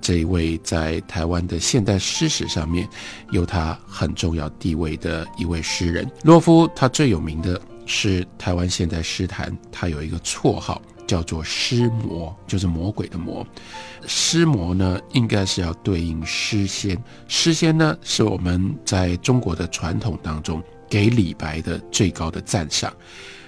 这一位在台湾的现代诗史上面有他很重要地位的一位诗人。洛夫他最有名的是台湾现代诗坛，他有一个绰号叫做“诗魔”，就是魔鬼的魔。诗魔呢，应该是要对应诗仙。诗仙呢，是我们在中国的传统当中给李白的最高的赞赏。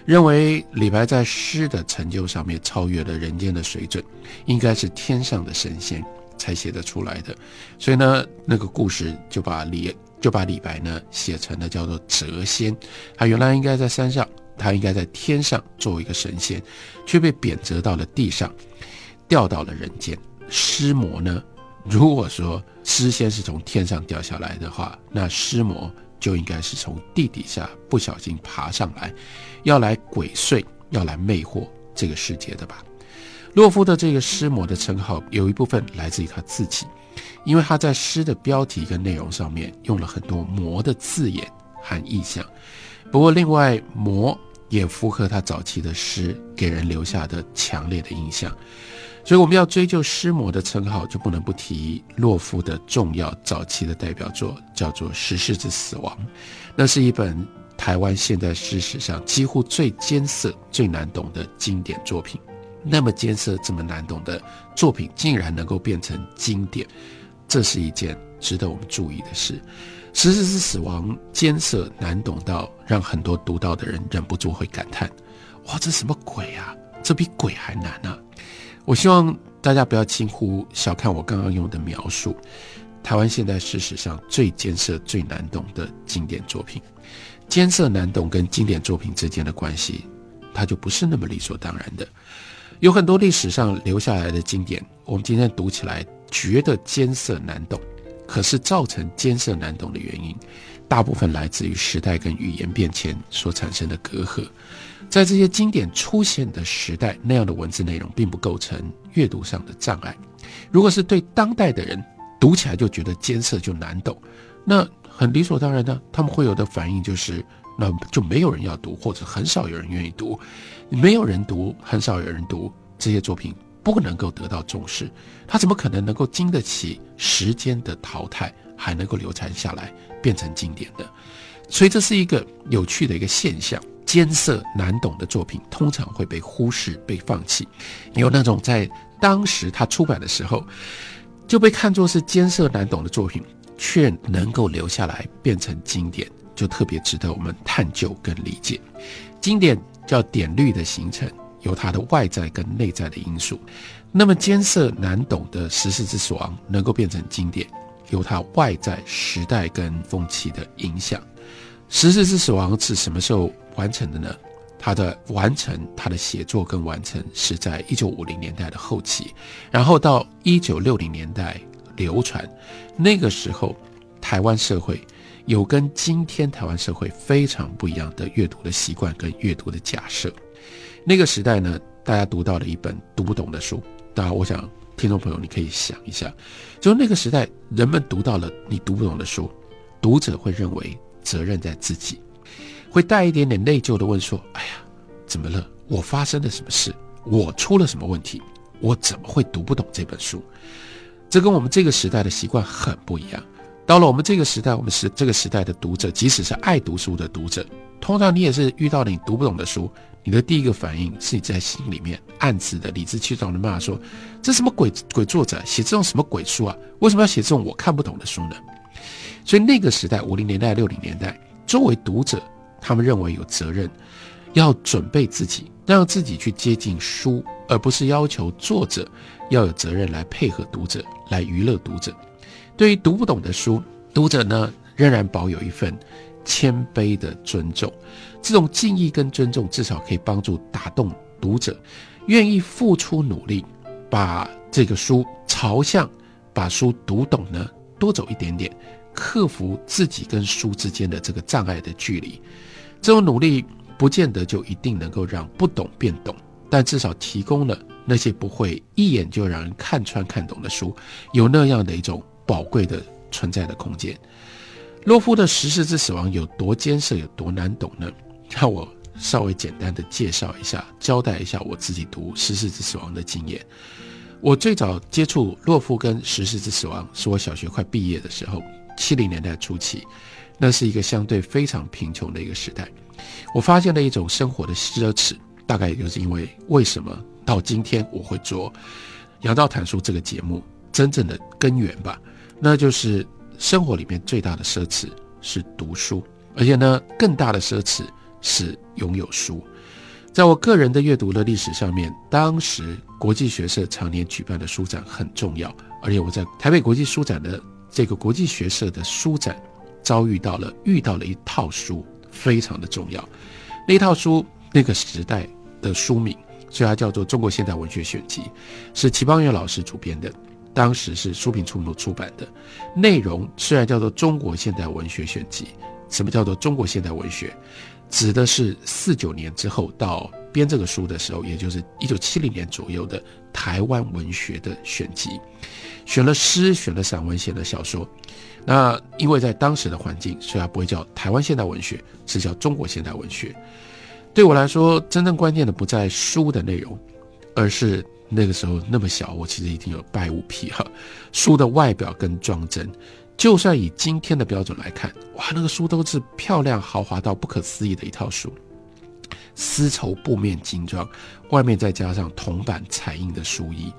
认为李白在诗的成就上面超越了人间的水准，应该是天上的神仙才写得出来的。所以呢，那个故事就把李就把李白呢写成了叫做谪仙。他原来应该在山上，他应该在天上作为一个神仙，却被贬谪到了地上，掉到了人间。尸魔呢，如果说诗仙是从天上掉下来的话，那尸魔。就应该是从地底下不小心爬上来，要来鬼祟，要来魅惑这个世界的吧。洛夫的这个诗魔的称号有一部分来自于他自己，因为他在诗的标题跟内容上面用了很多魔的字眼和意象。不过，另外魔也符合他早期的诗给人留下的强烈的印象。所以我们要追究诗魔的称号，就不能不提洛夫的重要早期的代表作，叫做《十世之死亡》。那是一本台湾现代诗史上几乎最艰涩、最难懂的经典作品。那么艰涩、这么难懂的作品，竟然能够变成经典，这是一件值得我们注意的事。《十世之死亡》艰涩难懂到让很多读到的人忍不住会感叹：“哇，这什么鬼啊？这比鬼还难啊！”我希望大家不要轻忽、小看我刚刚用的描述。台湾现代诗史上最艰涩、最难懂的经典作品，艰涩难懂跟经典作品之间的关系，它就不是那么理所当然的。有很多历史上留下来的经典，我们今天读起来觉得艰涩难懂，可是造成艰涩难懂的原因，大部分来自于时代跟语言变迁所产生的隔阂。在这些经典出现的时代，那样的文字内容并不构成阅读上的障碍。如果是对当代的人读起来就觉得艰涩就难懂，那很理所当然的，他们会有的反应就是，那就没有人要读，或者很少有人愿意读。没有人读，很少有人读这些作品，不能够得到重视。他怎么可能能够经得起时间的淘汰，还能够流传下来，变成经典的？所以这是一个有趣的一个现象。艰涩难懂的作品通常会被忽视、被放弃，有那种在当时他出版的时候就被看作是艰涩难懂的作品，却能够留下来变成经典，就特别值得我们探究跟理解。经典叫典律的形成，有它的外在跟内在的因素。那么艰涩难懂的《十四之死亡》能够变成经典，有它外在时代跟风气的影响。《十四之死亡》是什么时候？完成的呢？他的完成，他的写作跟完成是在一九五零年代的后期，然后到一九六零年代流传。那个时候，台湾社会有跟今天台湾社会非常不一样的阅读的习惯跟阅读的假设。那个时代呢，大家读到了一本读不懂的书。当然，我想听众朋友你可以想一下，就那个时代，人们读到了你读不懂的书，读者会认为责任在自己。会带一点点内疚的问说：“哎呀，怎么了？我发生了什么事？我出了什么问题？我怎么会读不懂这本书？这跟我们这个时代的习惯很不一样。到了我们这个时代，我们是这个时代的读者，即使是爱读书的读者，通常你也是遇到了你读不懂的书，你的第一个反应是你在心里面暗自的理直气壮的骂说：这什么鬼鬼作者写这种什么鬼书啊？为什么要写这种我看不懂的书呢？所以那个时代，五零年代、六零年代，作为读者。他们认为有责任，要准备自己，让自己去接近书，而不是要求作者要有责任来配合读者，来娱乐读者。对于读不懂的书，读者呢仍然保有一份谦卑的尊重。这种敬意跟尊重，至少可以帮助打动读者，愿意付出努力，把这个书朝向把书读懂呢多走一点点，克服自己跟书之间的这个障碍的距离。这种努力不见得就一定能够让不懂变懂，但至少提供了那些不会一眼就让人看穿看懂的书，有那样的一种宝贵的存在的空间。洛夫的《十四之死亡》有多艰涩，有多难懂呢？让我稍微简单的介绍一下，交代一下我自己读《十四之死亡》的经验。我最早接触洛夫跟《十四之死亡》是我小学快毕业的时候，七零年代初期，那是一个相对非常贫穷的一个时代。我发现了一种生活的奢侈，大概也就是因为为什么到今天我会做《杨照谈书》这个节目，真正的根源吧，那就是生活里面最大的奢侈是读书。而且呢，更大的奢侈是拥有书。在我个人的阅读的历史上面，当时国际学社常年举办的书展很重要，而且我在台北国际书展的这个国际学社的书展，遭遇到了遇到了一套书，非常的重要。那套书那个时代的书名，所以它叫做《中国现代文学选集》，是齐邦媛老师主编的，当时是书评出版出版的。内容虽然叫做《中国现代文学选集》。什么叫做中国现代文学？指的是四九年之后到编这个书的时候，也就是一九七零年左右的台湾文学的选集，选了诗，选了散文，写了小说。那因为在当时的环境，所以它不会叫台湾现代文学，是叫中国现代文学。对我来说，真正关键的不在书的内容，而是那个时候那么小，我其实已经有拜物癖哈，书的外表跟装帧。就算以今天的标准来看，哇，那个书都是漂亮豪华到不可思议的一套书，丝绸布面精装，外面再加上铜版彩印的书衣。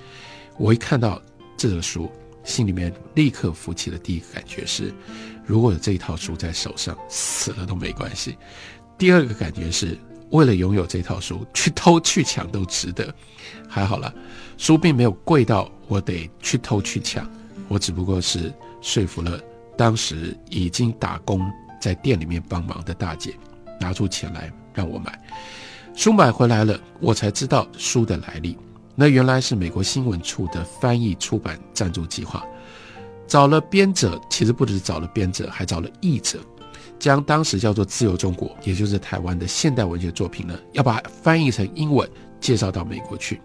我一看到这个书，心里面立刻浮起的第一个感觉是，如果有这一套书在手上，死了都没关系。第二个感觉是，为了拥有这套书，去偷去抢都值得。还好了，书并没有贵到我得去偷去抢，我只不过是。说服了当时已经打工在店里面帮忙的大姐，拿出钱来让我买书。买回来了，我才知道书的来历。那原来是美国新闻处的翻译出版赞助计划，找了编者，其实不只是找了编者，还找了译者，将当时叫做《自由中国》，也就是台湾的现代文学作品呢，要把它翻译成英文，介绍到美国去。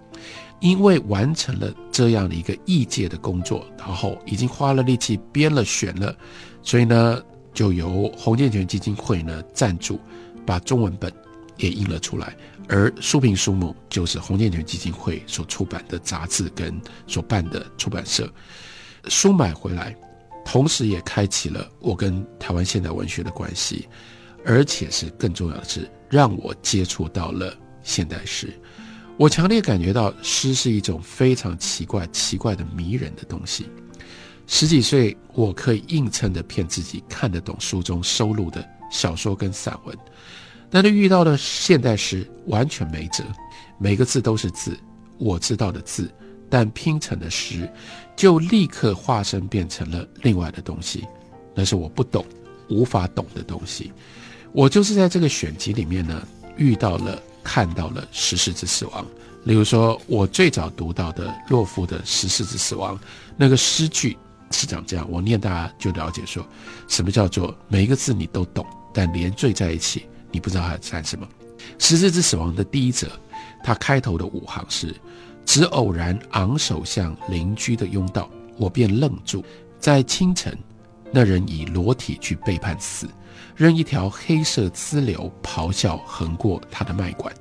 因为完成了这样的一个译介的工作，然后已经花了力气编了选了，所以呢，就由洪建全基金会呢赞助，把中文本也印了出来。而书评书目就是洪建全基金会所出版的杂志跟所办的出版社。书买回来，同时也开启了我跟台湾现代文学的关系，而且是更重要的是，让我接触到了现代诗。我强烈感觉到诗是一种非常奇怪、奇怪的迷人的东西。十几岁，我可以硬撑着骗自己看得懂书中收录的小说跟散文，但是遇到的现代诗完全没辙，每个字都是字，我知道的字，但拼成的诗就立刻化身变成了另外的东西，那是我不懂、无法懂的东西。我就是在这个选集里面呢，遇到了。看到了十四之死亡，例如说，我最早读到的洛夫的《十四之死亡》，那个诗句是长这样，我念大家就了解说，什么叫做每一个字你都懂，但连缀在一起，你不知道它在什么。《十四之死亡》的第一则，它开头的五行是：只偶然昂首向邻居的拥道，我便愣住。在清晨，那人以裸体去背叛死。任一条黑色支流咆哮横过他的脉管，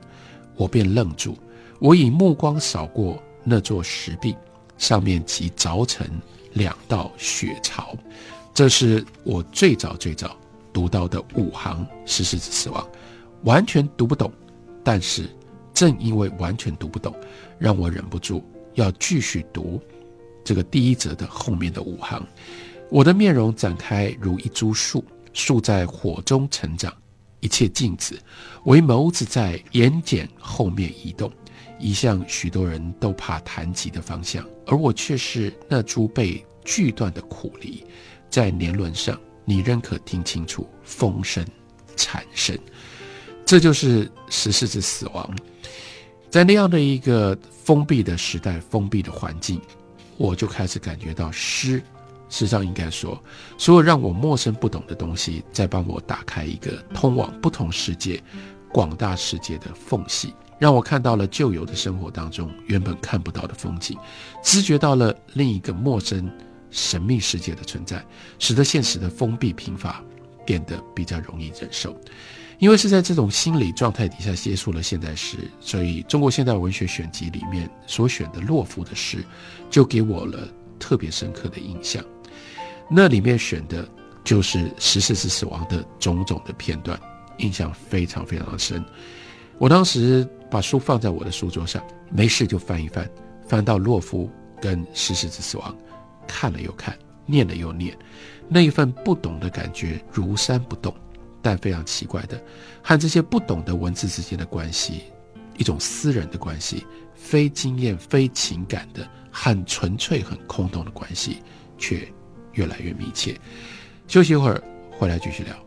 我便愣住。我以目光扫过那座石壁，上面即凿成两道血槽。这是我最早最早读到的五行十世之死亡，完全读不懂。但是正因为完全读不懂，让我忍不住要继续读这个第一则的后面的五行。我的面容展开如一株树。树在火中成长，一切静止，唯眸子在眼睑后面移动，移向许多人都怕谈及的方向，而我却是那株被锯断的苦梨，在年轮上，你仍可听清楚风声、蝉声。这就是十四之死亡，在那样的一个封闭的时代、封闭的环境，我就开始感觉到诗事实上应该说，所有让我陌生不懂的东西，在帮我打开一个通往不同世界、广大世界的缝隙，让我看到了旧有的生活当中原本看不到的风景，知觉到了另一个陌生、神秘世界的存在，使得现实的封闭贫乏变得比较容易忍受。因为是在这种心理状态底下接触了现代诗，所以中国现代文学选集里面所选的洛夫的诗，就给我了特别深刻的印象。那里面选的就是十四次死亡的种种的片段，印象非常非常深。我当时把书放在我的书桌上，没事就翻一翻，翻到洛夫跟十四次死亡，看了又看，念了又念，那一份不懂的感觉如山不动。但非常奇怪的，和这些不懂的文字之间的关系，一种私人的关系，非经验、非情感的，很纯粹、很空洞的关系，却越来越密切。休息一会儿，回来继续聊。